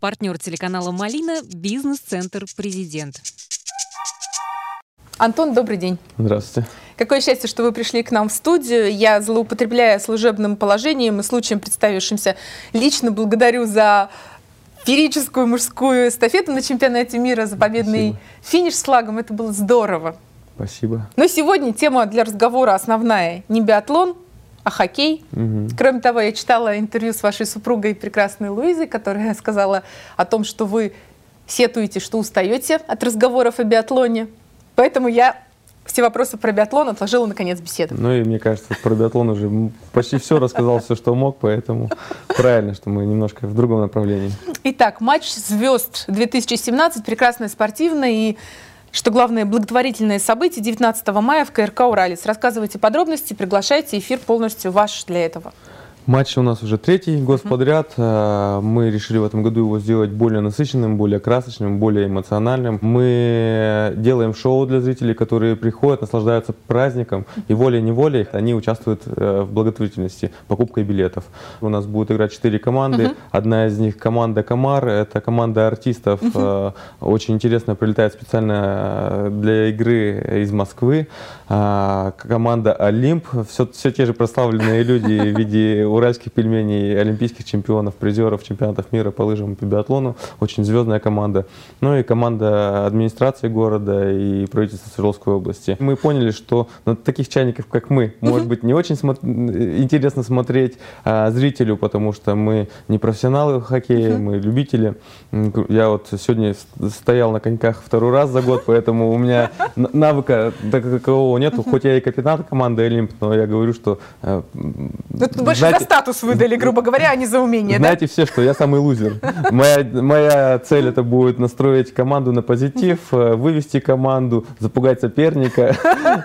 Партнер телеканала «Малина» – бизнес-центр «Президент». Антон, добрый день. Здравствуйте. Какое счастье, что вы пришли к нам в студию. Я, злоупотребляя служебным положением и случаем представившимся, лично благодарю за феерическую мужскую эстафету на чемпионате мира, за победный Спасибо. финиш с флагом. Это было здорово. Спасибо. Но сегодня тема для разговора основная не биатлон, а хоккей. Угу. Кроме того, я читала интервью с вашей супругой прекрасной Луизой, которая сказала о том, что вы сетуете, что устаете от разговоров о биатлоне. Поэтому я все вопросы про биатлон отложила наконец беседу. Ну и мне кажется, про биатлон уже почти все рассказал, все, что мог, поэтому правильно, что мы немножко в другом направлении. Итак, матч звезд 2017, прекрасная спортивная и что главное, благотворительное событие 19 мая в КРК «Уралец». Рассказывайте подробности, приглашайте, эфир полностью ваш для этого. Матч у нас уже третий год подряд. Э, мы решили в этом году его сделать более насыщенным, более красочным, более эмоциональным. Мы делаем шоу для зрителей, которые приходят, наслаждаются праздником, и волей-неволей они участвуют э, в благотворительности, покупкой билетов. У нас будут играть четыре команды. Одна из них команда «Комар». Это команда артистов. Uh-huh. Очень интересно, прилетает специально для игры из Москвы. Команда «Олимп». Все, все те же прославленные люди в виде уральских пельменей, олимпийских чемпионов, призеров чемпионатов мира по лыжам и по биатлону. Очень звездная команда. Ну и команда администрации города и правительства Свердловской области. Мы поняли, что на таких чайников, как мы, может быть, не очень смо- интересно смотреть а, зрителю, потому что мы не профессионалы в хоккее, мы любители. Я вот сегодня стоял на коньках второй раз за год, поэтому у меня навыка такового нету. Хоть я и капитан команды Олимп, но я говорю, что... Э, больше знаете, статус выдали, грубо говоря, а не за умение, Знаете да? все, что я самый лузер. Моя, моя цель это будет настроить команду на позитив, э, вывести команду, запугать соперника,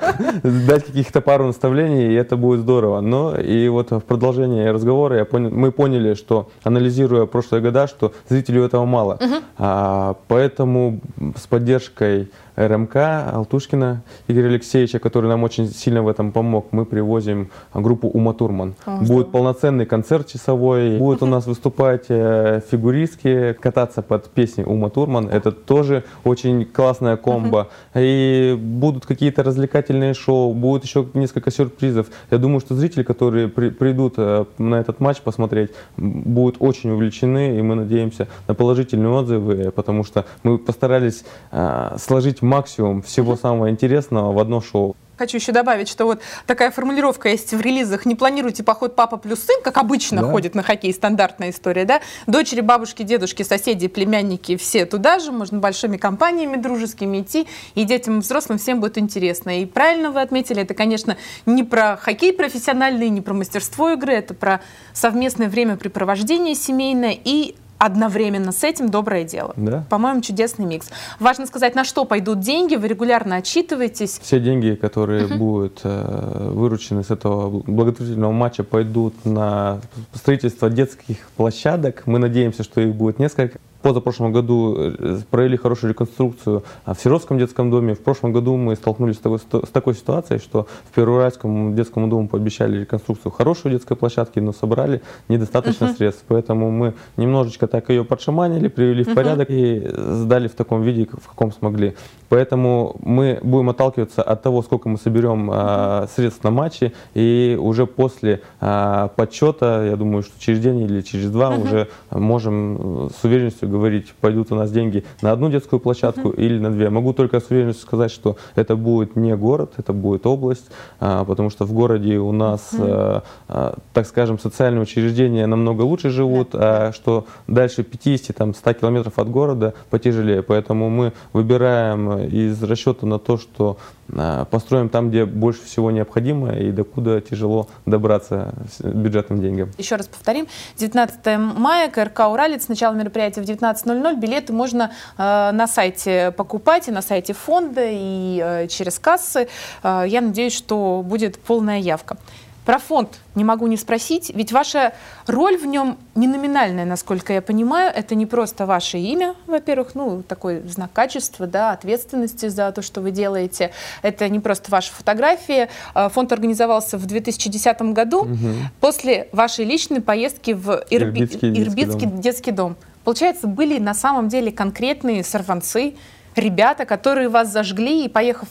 дать каких-то пару наставлений, и это будет здорово. Но и вот в продолжении разговора я понял, мы поняли, что анализируя прошлые года, что зрителю этого мало. Угу. А, поэтому с поддержкой РМК Алтушкина Игоря Алексеевича, который нам очень сильно в этом помог. Мы привозим группу Ума Турман. О, будет полноценный концерт часовой. Будет у нас выступать э, фигуристки, кататься под песни Ума Турман. Это тоже очень классная комбо. И будут какие-то развлекательные шоу, будет еще несколько сюрпризов. Я думаю, что зрители, которые при, придут э, на этот матч посмотреть, будут очень увлечены, и мы надеемся на положительные отзывы, потому что мы постарались э, сложить максимум всего самого интересного в одно шоу. Хочу еще добавить, что вот такая формулировка есть в релизах. Не планируйте поход папа плюс сын, как обычно да. ходит на хоккей, стандартная история, да? Дочери, бабушки, дедушки, соседи, племянники, все туда же, можно большими компаниями дружескими идти, и детям и взрослым всем будет интересно. И правильно вы отметили, это, конечно, не про хоккей профессиональный, не про мастерство игры, это про совместное времяпрепровождение семейное и одновременно с этим доброе дело. Да. По-моему, чудесный микс. Важно сказать, на что пойдут деньги, вы регулярно отчитываетесь. Все деньги, которые uh-huh. будут э, выручены с этого благотворительного матча, пойдут на строительство детских площадок. Мы надеемся, что их будет несколько позапрошлом году э, провели хорошую реконструкцию в Серовском детском доме. В прошлом году мы столкнулись с такой, с такой ситуацией, что в Первоуральском детском дому пообещали реконструкцию хорошей детской площадки, но собрали недостаточно uh-huh. средств. Поэтому мы немножечко так ее подшаманили, привели в порядок uh-huh. и сдали в таком виде, в каком смогли. Поэтому мы будем отталкиваться от того, сколько мы соберем uh-huh. средств на матче, и уже после а, подсчета, я думаю, что через день или через два uh-huh. уже можем с уверенностью говорить, пойдут у нас деньги на одну детскую площадку uh-huh. или на две. Могу только с уверенностью сказать, что это будет не город, это будет область, а, потому что в городе у нас, uh-huh. а, так скажем, социальные учреждения намного лучше живут, а что дальше 50-100 километров от города потяжелее. Поэтому мы выбираем из расчета на то, что а, построим там, где больше всего необходимо и докуда тяжело добраться бюджетным деньгам. Еще раз повторим. 19 мая, КРК «Уралец». Начало мероприятия в 19.00. Билеты можно э, на сайте покупать, и на сайте фонда, и э, через кассы. Э, я надеюсь, что будет полная явка. Про фонд не могу не спросить, ведь ваша роль в нем не номинальная, насколько я понимаю. Это не просто ваше имя, во-первых, ну, такой знак качества, да, ответственности за то, что вы делаете. Это не просто ваша фотография. А, фонд организовался в 2010 году угу. после вашей личной поездки в Ирби... Ирбитский, детский, Ирбитский дом. детский дом. Получается, были на самом деле конкретные сорванцы, ребята, которые вас зажгли, и поехав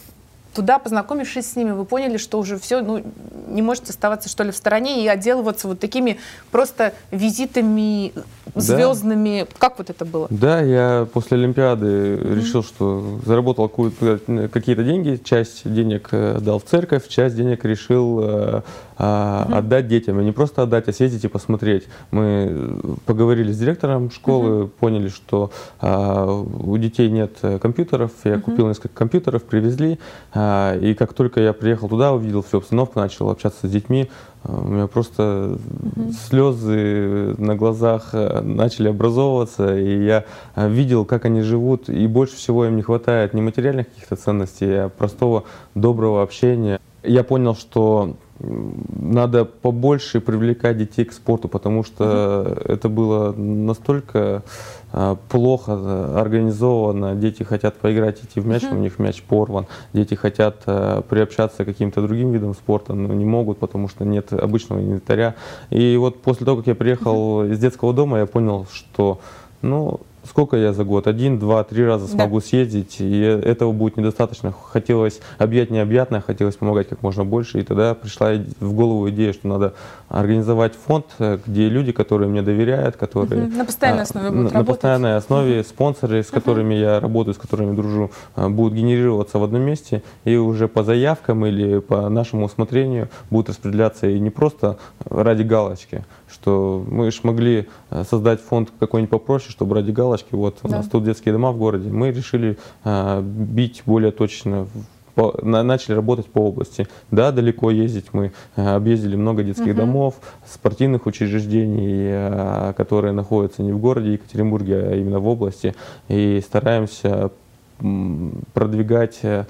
туда, познакомившись с ними, вы поняли, что уже все, ну, не можете оставаться, что ли, в стороне и отделываться вот такими просто визитами звездными. Да. Как вот это было? Да, я после Олимпиады mm-hmm. решил, что заработал какие-то деньги, часть денег э, дал в церковь, часть денег решил э, mm-hmm. отдать детям. И не просто отдать, а съездить и посмотреть. Мы поговорили с директором школы, mm-hmm. поняли, что а, у детей нет компьютеров. Я mm-hmm. купил несколько компьютеров, привезли. А, и как только я приехал туда, увидел всю обстановку, начал общаться с детьми, а, у меня просто угу. слезы на глазах э, начали образовываться, и я э, видел, как они живут, и больше всего им не хватает не материальных каких-то ценностей, а простого доброго общения. Я понял, что надо побольше привлекать детей к спорту, потому что угу. это было настолько а, плохо организовано. Дети хотят поиграть, идти в мяч, угу. у них мяч порван. Дети хотят э, приобщаться к каким-то другим видам спорта, но не могут, потому что нет обычного инвентаря. И вот после того, как я приехал угу. из детского дома, я понял, что ну, сколько я за год? Один, два, три раза смогу да. съездить, и этого будет недостаточно. Хотелось объять необъятное, хотелось помогать как можно больше, и тогда пришла в голову идея, что надо организовать фонд, э, где люди, которые мне доверяют, которые... Угу. На постоянной а, основе будут На, работать. на постоянной основе, угу. спонсоры, с которыми угу. я работаю, с которыми дружу, а, будут генерироваться в одном месте, и уже по заявкам или по нашему усмотрению будут распределяться и не просто ради галочки, что мы же могли э, создать фонд какой-нибудь попроще, чтобы ради галочки, вот да. у нас тут детские дома в городе, мы решили а, бить более точно по, на, начали работать по области. Да, далеко ездить мы а, объездили много детских uh-huh. домов, спортивных учреждений, которые находятся не в городе Екатеринбурге, а именно в области, и стараемся продвигать э,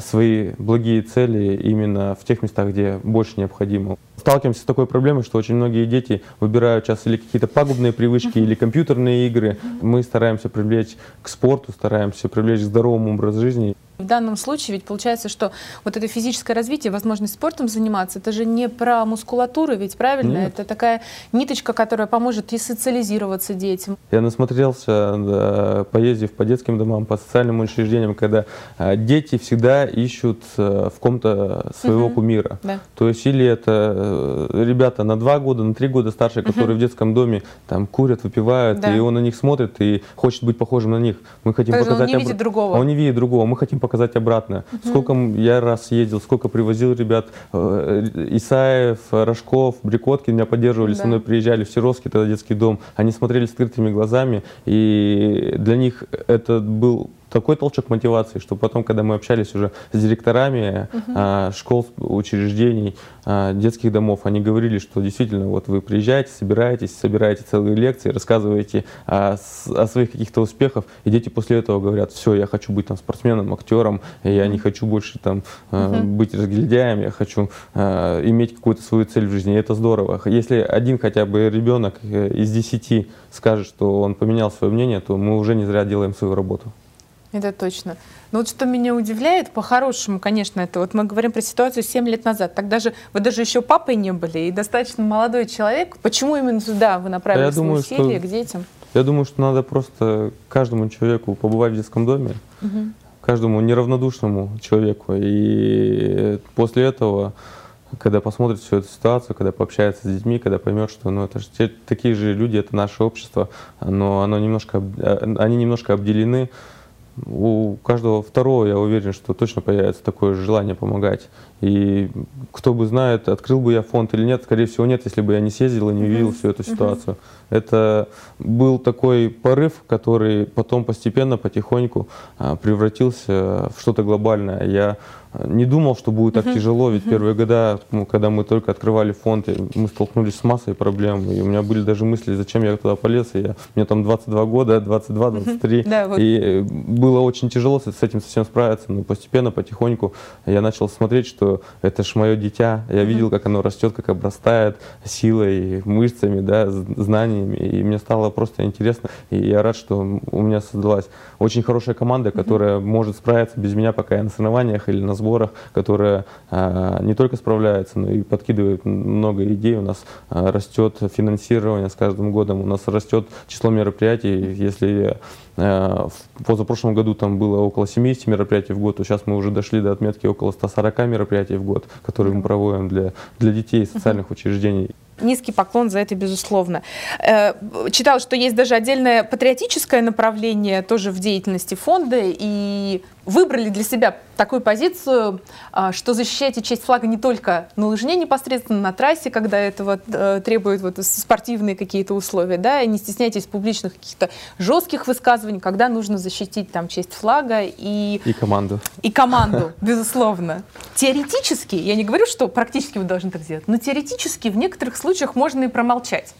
свои благие цели именно в тех местах, где больше необходимо. Сталкиваемся с такой проблемой, что очень многие дети выбирают сейчас или какие-то пагубные привычки, или компьютерные игры. Мы стараемся привлечь к спорту, стараемся привлечь к здоровому образу жизни. В данном случае ведь получается, что вот это физическое развитие, возможность спортом заниматься, это же не про мускулатуру, ведь правильно? Нет. Это такая ниточка, которая поможет и социализироваться детям. Я насмотрелся, да, поездив по детским домам, по социальным учреждениям, когда а, дети всегда ищут а, в ком-то своего угу. кумира. Да. То есть или это э, ребята на два года, на три года старше, которые угу. в детском доме там курят, выпивают, да. и он на них смотрит и хочет быть похожим на них. Мы хотим То показать... Он не видит другого. Он не видит другого. Мы хотим показать обратно. Угу. Сколько я раз ездил, сколько привозил ребят. Э, Исаев, Рожков, Брикотки меня поддерживали, да. со мной приезжали в Серовский, тогда детский дом. Они смотрели с открытыми глазами, и для них это был такой толчок мотивации, что потом, когда мы общались уже с директорами uh-huh. а, школ, учреждений, а, детских домов, они говорили, что действительно вот вы приезжаете, собираетесь, собираете целые лекции, рассказываете о, о своих каких-то успехах, и дети после этого говорят, все, я хочу быть там спортсменом, актером, я не хочу больше там uh-huh. быть разгильдяем, я хочу а, иметь какую-то свою цель в жизни, и это здорово. Если один хотя бы ребенок э, из десяти скажет, что он поменял свое мнение, то мы уже не зря делаем свою работу. Это точно. Но вот что меня удивляет, по-хорошему, конечно, это вот мы говорим про ситуацию 7 лет назад. Тогда же вы даже еще папой не были, и достаточно молодой человек. Почему именно туда вы направили я свои думаю, усилия что, к детям? Я думаю, что надо просто каждому человеку побывать в детском доме, угу. каждому неравнодушному человеку. И после этого когда посмотрит всю эту ситуацию, когда пообщается с детьми, когда поймет, что ну, это же те, такие же люди, это наше общество, но оно немножко, они немножко обделены у каждого второго, я уверен, что точно появится такое желание помогать. И кто бы знает, открыл бы я фонд или нет, скорее всего нет, если бы я не съездил и не увидел всю эту ситуацию. Это был такой порыв, который потом постепенно, потихоньку а, превратился в что-то глобальное. Я не думал, что будет так тяжело, ведь первые года, ну, когда мы только открывали фонд, мы столкнулись с массой проблем, и у меня были даже мысли, зачем я туда полез, и я, мне там 22 года, 22, 23, uh-huh. да, вот. и э, было очень тяжело с, с этим совсем справиться, но постепенно, потихоньку я начал смотреть, что это ж мое дитя, я видел, как оно растет, как обрастает силой, мышцами, да, знаниями, и мне стало просто интересно, и я рад, что у меня создалась очень хорошая команда, которая может справиться без меня, пока я на соревнованиях или на сборах, которая не только справляется, но и подкидывает много идей. У нас растет финансирование с каждым годом, у нас растет число мероприятий. Если в позапрошлом году там было около 70 мероприятий в год, то сейчас мы уже дошли до отметки около 140 мероприятий в год, которые мы проводим для, для детей социальных учреждений низкий поклон за это, безусловно. Э, читал, что есть даже отдельное патриотическое направление тоже в деятельности фонда, и выбрали для себя такую позицию, а, что защищаете честь флага не только на лыжне непосредственно, на трассе, когда этого э, требуют вот спортивные какие-то условия, да, и не стесняйтесь публичных каких-то жестких высказываний, когда нужно защитить там честь флага и... И команду. И команду, безусловно. Теоретически, я не говорю, что практически вы должны так сделать, но теоретически в некоторых случаях можно и промолчать.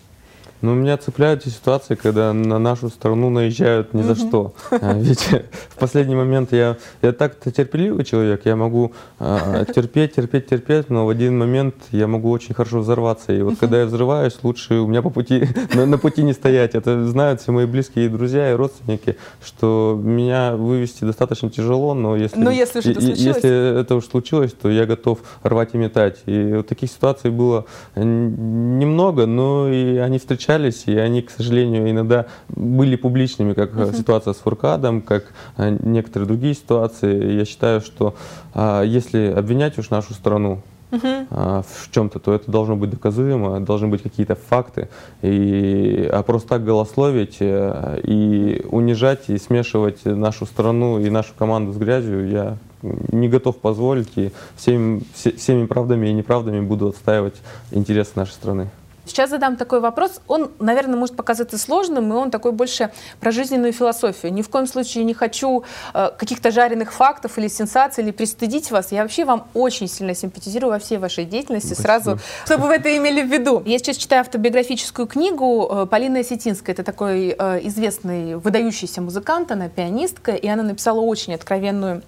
Ну, меня цепляют те ситуации, когда на нашу страну наезжают ни за что. А, ведь в последний момент я, я так-то терпеливый человек, я могу э, терпеть, терпеть, терпеть, но в один момент я могу очень хорошо взорваться. И вот когда я взрываюсь, лучше у меня по пути, на, на пути не стоять. Это знают все мои близкие друзья и родственники, что меня вывести достаточно тяжело, но если, но если, это, случилось... если это уж случилось, то я готов рвать и метать. И вот таких ситуаций было немного, но и они встречаются встречались, и они, к сожалению, иногда были публичными, как uh-huh. ситуация с Фуркадом, как э, некоторые другие ситуации. Я считаю, что а, если обвинять уж нашу страну, Uh-huh. в чем-то, то это должно быть доказуемо, должны быть какие-то факты. И, а просто так голословить э, и унижать, и смешивать нашу страну и нашу команду с грязью я не готов позволить. И всеми, всеми правдами и неправдами буду отстаивать интересы нашей страны. Сейчас задам такой вопрос. Он, наверное, может показаться сложным, и он такой больше про жизненную философию. Ни в коем случае не хочу э, каких-то жареных фактов или сенсаций, или пристыдить вас. Я вообще вам очень сильно симпатизирую во всей вашей деятельности. Спасибо. Сразу, чтобы вы это имели в виду. Я сейчас читаю автобиографическую книгу э, Полины Осетинской. Это такой э, известный, выдающийся музыкант, она пианистка, и она написала очень откровенную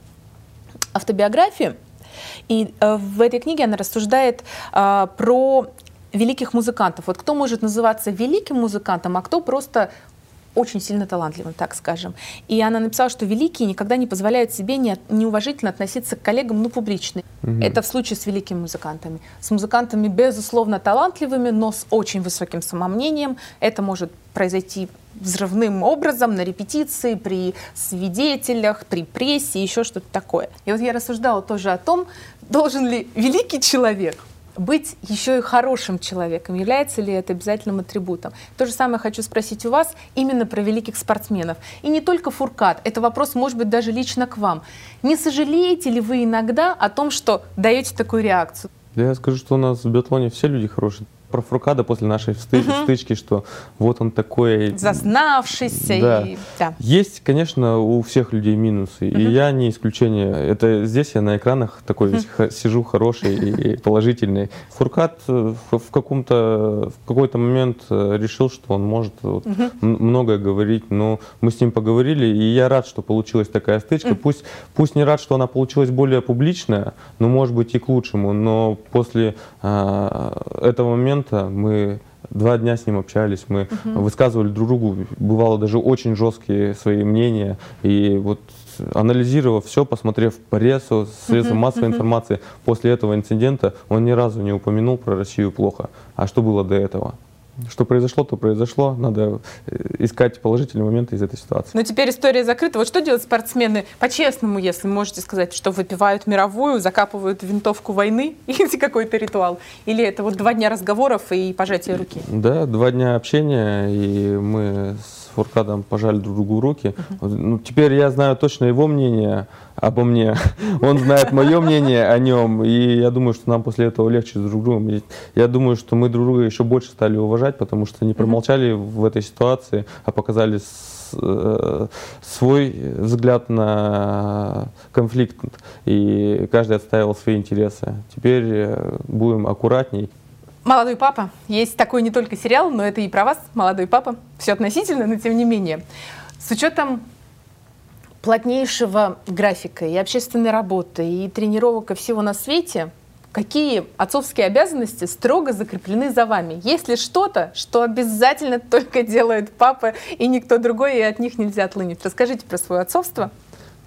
автобиографию. И э, в этой книге она рассуждает э, про великих музыкантов. Вот кто может называться великим музыкантом, а кто просто очень сильно талантливым, так скажем. И она написала, что великие никогда не позволяют себе не, неуважительно относиться к коллегам, ну, публично. Угу. Это в случае с великими музыкантами. С музыкантами, безусловно, талантливыми, но с очень высоким самомнением. Это может произойти взрывным образом на репетиции, при свидетелях, при прессе, еще что-то такое. И вот я рассуждала тоже о том, должен ли великий человек быть еще и хорошим человеком, является ли это обязательным атрибутом? То же самое хочу спросить у вас именно про великих спортсменов. И не только Фуркат, это вопрос может быть даже лично к вам. Не сожалеете ли вы иногда о том, что даете такую реакцию? Да я скажу, что у нас в биатлоне все люди хорошие про Фуркада после нашей сты- угу. стычки, что вот он такой... Зазнавшийся. Да. И, да. Есть, конечно, у всех людей минусы, угу. и я не исключение. Это здесь я на экранах такой угу. весь сижу хороший и положительный. Фуркад э, в каком-то в какой-то момент э, решил, что он может вот, угу. многое говорить, но мы с ним поговорили, и я рад, что получилась такая стычка. Угу. Пусть, пусть не рад, что она получилась более публичная, но может быть и к лучшему, но после э, этого момента момента мы два дня с ним общались, мы угу. высказывали друг другу, бывало даже очень жесткие свои мнения. И вот анализировав все, посмотрев прессу, средства массовой информации, после этого инцидента он ни разу не упомянул про Россию плохо. А что было до этого? Что произошло, то произошло. Надо э, искать положительные моменты из этой ситуации. Но теперь история закрыта. Вот что делают спортсмены по-честному, если можете сказать, что выпивают мировую, закапывают винтовку войны? Есть какой-то ритуал? Или это вот два дня разговоров и пожатия руки? Да, два дня общения, и мы с Фуркадом пожали друг другу руки. Ну, теперь я знаю точно его мнение обо мне. Он знает мое мнение о нем. И я думаю, что нам после этого легче с друг другом. И я думаю, что мы друг друга еще больше стали уважать, потому что не промолчали в этой ситуации, а показали э, свой взгляд на конфликт. И каждый отстаивал свои интересы. Теперь э, будем аккуратней. «Молодой папа». Есть такой не только сериал, но это и про вас, «Молодой папа». Все относительно, но тем не менее. С учетом плотнейшего графика и общественной работы, и тренировок, и всего на свете, какие отцовские обязанности строго закреплены за вами? Есть ли что-то, что обязательно только делает папа и никто другой, и от них нельзя отлынить? Расскажите про свое отцовство.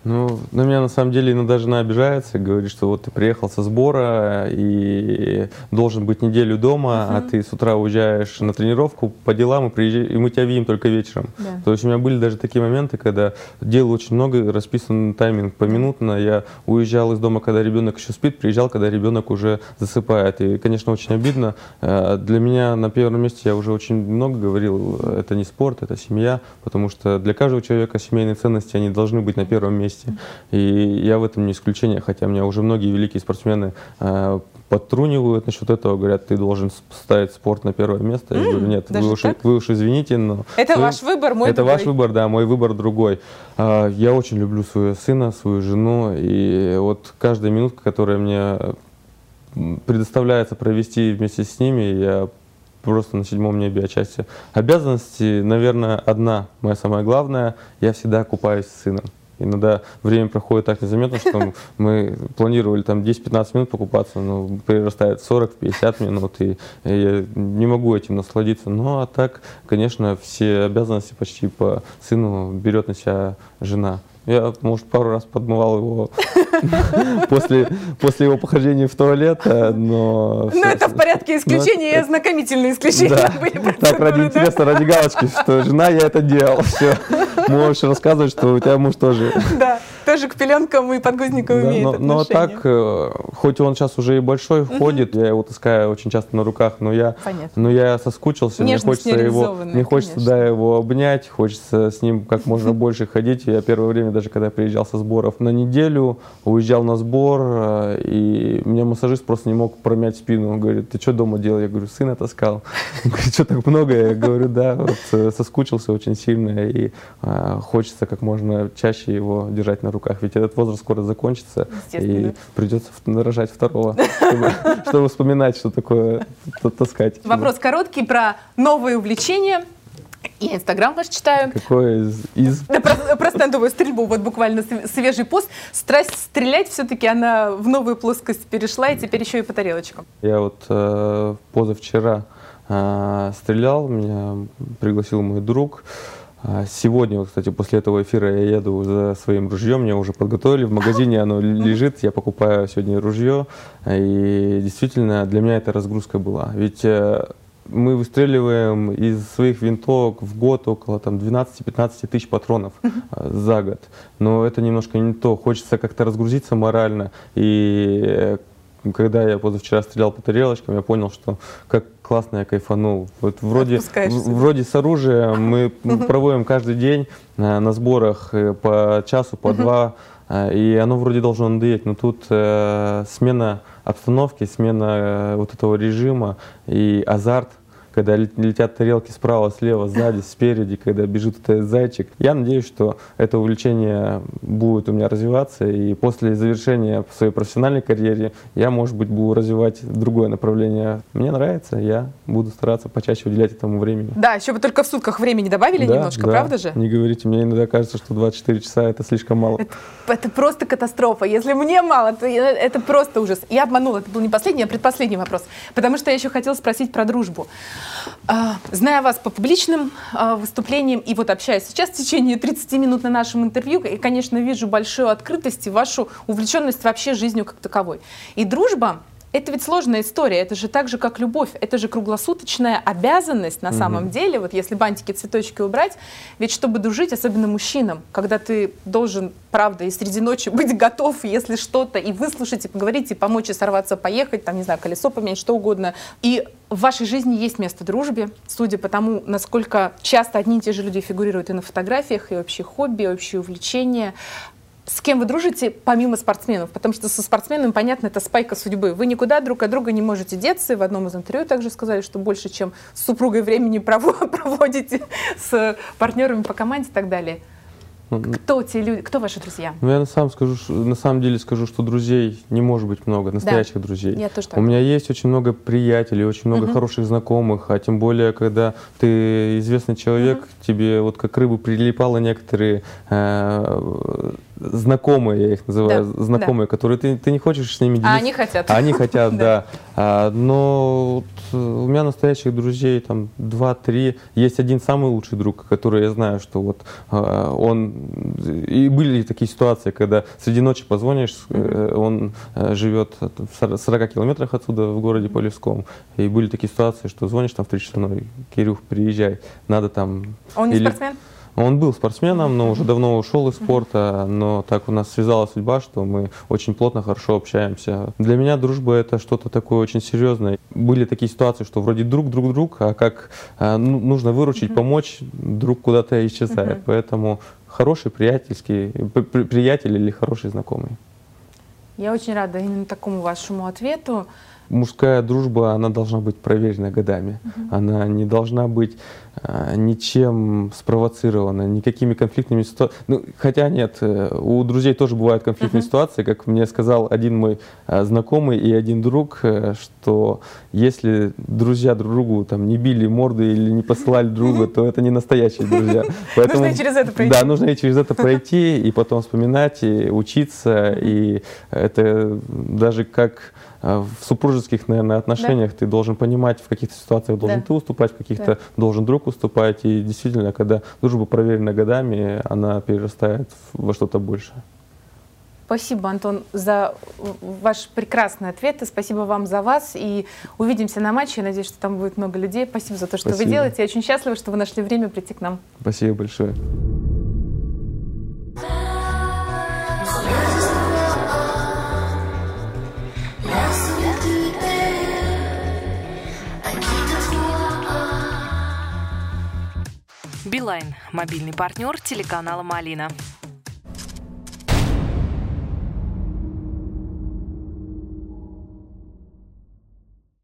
Ну, на меня на самом деле иногда жена обижается, говорит, что вот ты приехал со сбора и должен быть неделю дома, uh-huh. а ты с утра уезжаешь на тренировку по делам и, приезжаешь, и мы тебя видим только вечером. Yeah. То есть у меня были даже такие моменты, когда дел очень много, расписан тайминг поминутно. Я уезжал из дома, когда ребенок еще спит, приезжал, когда ребенок уже засыпает. И, конечно, очень обидно. Э, для меня на первом месте я уже очень много говорил, это не спорт, это семья, потому что для каждого человека семейные ценности, они должны быть на первом месте месте. И я в этом не исключение, хотя меня уже многие великие спортсмены э, подтрунивают насчет этого, говорят, ты должен ставить спорт на первое место. Я mm, говорю, нет, вы уж, вы уж извините, но... Это вы, ваш выбор, мой Это другой. ваш выбор, да, мой выбор другой. А, я очень люблю своего сына, свою жену, и вот каждая минутка, которая мне предоставляется провести вместе с ними, я просто на седьмом небе отчасти. Обязанности, наверное, одна, моя самая главная, я всегда купаюсь с сыном. Иногда время проходит так незаметно, что мы планировали там 10-15 минут покупаться, но прирастает 40-50 минут, и я не могу этим насладиться. Ну а так, конечно, все обязанности почти по сыну берет на себя жена. Я, может, пару раз подмывал его после, после его похождения в туалет, э, но... Ну, это в порядке исключения и ознакомительные исключения да. были. Так, ради интереса, ради галочки, что жена, я это делал. Все. Можешь рассказывать, что у тебя муж тоже... Да тоже к пеленкам и подгузникам да, имеет но, отношение. Но так, э, хоть он сейчас уже и большой угу. ходит, я его таскаю очень часто на руках, но я, но я соскучился, Нежность мне хочется его, мне хочется да, его обнять, хочется с ним как можно больше ходить. Я первое время, даже когда приезжал со сборов на неделю, уезжал на сбор, э, и меня массажист просто не мог промять спину. Он говорит, ты что дома делал? Я говорю, сына таскал. Он говорит, что так много? Я говорю, да, вот, э, соскучился очень сильно, и хочется как можно чаще его держать на руках, ведь этот возраст скоро закончится, и придется рожать второго, чтобы, чтобы вспоминать, что такое таскать. Вопрос короткий про новые увлечения. Я Инстаграм ваш читаю. Какой из? из... Про, про стендовую стрельбу, вот буквально свежий пост. Страсть стрелять все-таки она в новую плоскость перешла, и теперь еще и по тарелочкам. Я вот э, позавчера э, стрелял, меня пригласил мой друг. Сегодня, вот, кстати, после этого эфира я еду за своим ружьем, мне уже подготовили, в магазине оно лежит, я покупаю сегодня ружье, и действительно для меня это разгрузка была. Ведь э, мы выстреливаем из своих винтовок в год около там, 12-15 тысяч патронов э, за год. Но это немножко не то. Хочется как-то разгрузиться морально. И э, когда я позавчера стрелял по тарелочкам, я понял, что как классно я кайфанул. Вот вроде, вроде с оружием мы проводим каждый день э, на сборах э, по часу, по два, э, и оно вроде должно надоесть, но тут смена обстановки, смена вот этого режима и азарт – когда летят тарелки справа, слева, сзади, спереди, когда бежит этот зайчик. Я надеюсь, что это увлечение будет у меня развиваться, и после завершения своей профессиональной карьеры я, может быть, буду развивать другое направление. Мне нравится, я буду стараться почаще уделять этому времени. Да, еще бы только в сутках времени добавили да, немножко, да. правда же? Не говорите, мне иногда кажется, что 24 часа это слишком мало. Это, это просто катастрофа. Если мне мало, то это просто ужас. Я обманула, это был не последний, а предпоследний вопрос. Потому что я еще хотела спросить про дружбу. А, зная вас по публичным а, выступлениям и вот общаясь сейчас в течение 30 минут на нашем интервью, и, конечно, вижу большую открытость и вашу увлеченность вообще жизнью как таковой. И дружба это ведь сложная история, это же так же, как любовь, это же круглосуточная обязанность на угу. самом деле, вот если бантики, цветочки убрать, ведь чтобы дружить, особенно мужчинам, когда ты должен, правда, и среди ночи быть готов, если что-то, и выслушать, и поговорить, и помочь, и сорваться, поехать, там, не знаю, колесо поменять, что угодно. И в вашей жизни есть место дружбе, судя по тому, насколько часто одни и те же люди фигурируют и на фотографиях, и общие хобби, и общие увлечения с кем вы дружите, помимо спортсменов? Потому что со спортсменами, понятно, это спайка судьбы. Вы никуда друг от друга не можете деться. В одном из интервью также сказали, что больше, чем с супругой времени проводите с партнерами по команде и так далее. Кто те люди, кто ваши друзья? Ну, я на самом, скажу, на самом деле скажу, что друзей не может быть много, настоящих да. друзей. Я тоже так. У меня есть очень много приятелей, очень много угу. хороших знакомых, а тем более, когда ты известный человек, угу. тебе вот как рыбы прилипало некоторые э, знакомые, я их называю, да, знакомые, да. которые ты, ты не хочешь с ними делиться. А они хотят. А они хотят, да. А, но вот э, у меня настоящих друзей там два-три. Есть один самый лучший друг, который я знаю, что вот а, он... И были такие ситуации, когда среди ночи позвонишь, mm-hmm. он живет в 40 километрах отсюда, в городе Полевском. И были такие ситуации, что звонишь там в 3 часа ночи, Кирюх, приезжай, надо там... Он не или... спортсмен? Он был спортсменом, но уже давно ушел из спорта, но так у нас связала судьба, что мы очень плотно, хорошо общаемся. Для меня дружба это что-то такое очень серьезное. Были такие ситуации, что вроде друг, друг, друг, а как а, ну, нужно выручить, помочь, друг куда-то исчезает. Поэтому хороший приятельский, приятель или хороший знакомый. Я очень рада именно такому вашему ответу мужская дружба, она должна быть проверена годами. Угу. Она не должна быть а, ничем спровоцирована, никакими конфликтными ситуациями. Ну, хотя нет, э, у друзей тоже бывают конфликтные угу. ситуации, как мне сказал один мой а, знакомый и один друг, э, что если друзья друг другу там не били морды или не посылали друга, то это не настоящие друзья. Поэтому, нужно и через это пройти. Да, нужно и через это пройти, и потом вспоминать, и учиться, и это даже как в супружеских, наверное, отношениях да. ты должен понимать, в каких-то ситуациях должен да. ты уступать, в каких-то да. должен друг уступать. И действительно, когда дружба проверена годами, она перерастает во что-то большее. Спасибо, Антон, за ваш прекрасный ответ. И спасибо вам за вас. И увидимся на матче. Я надеюсь, что там будет много людей. Спасибо за то, что спасибо. вы делаете. Я очень счастлива, что вы нашли время прийти к нам. Спасибо большое. Билайн – мобильный партнер телеканала «Малина».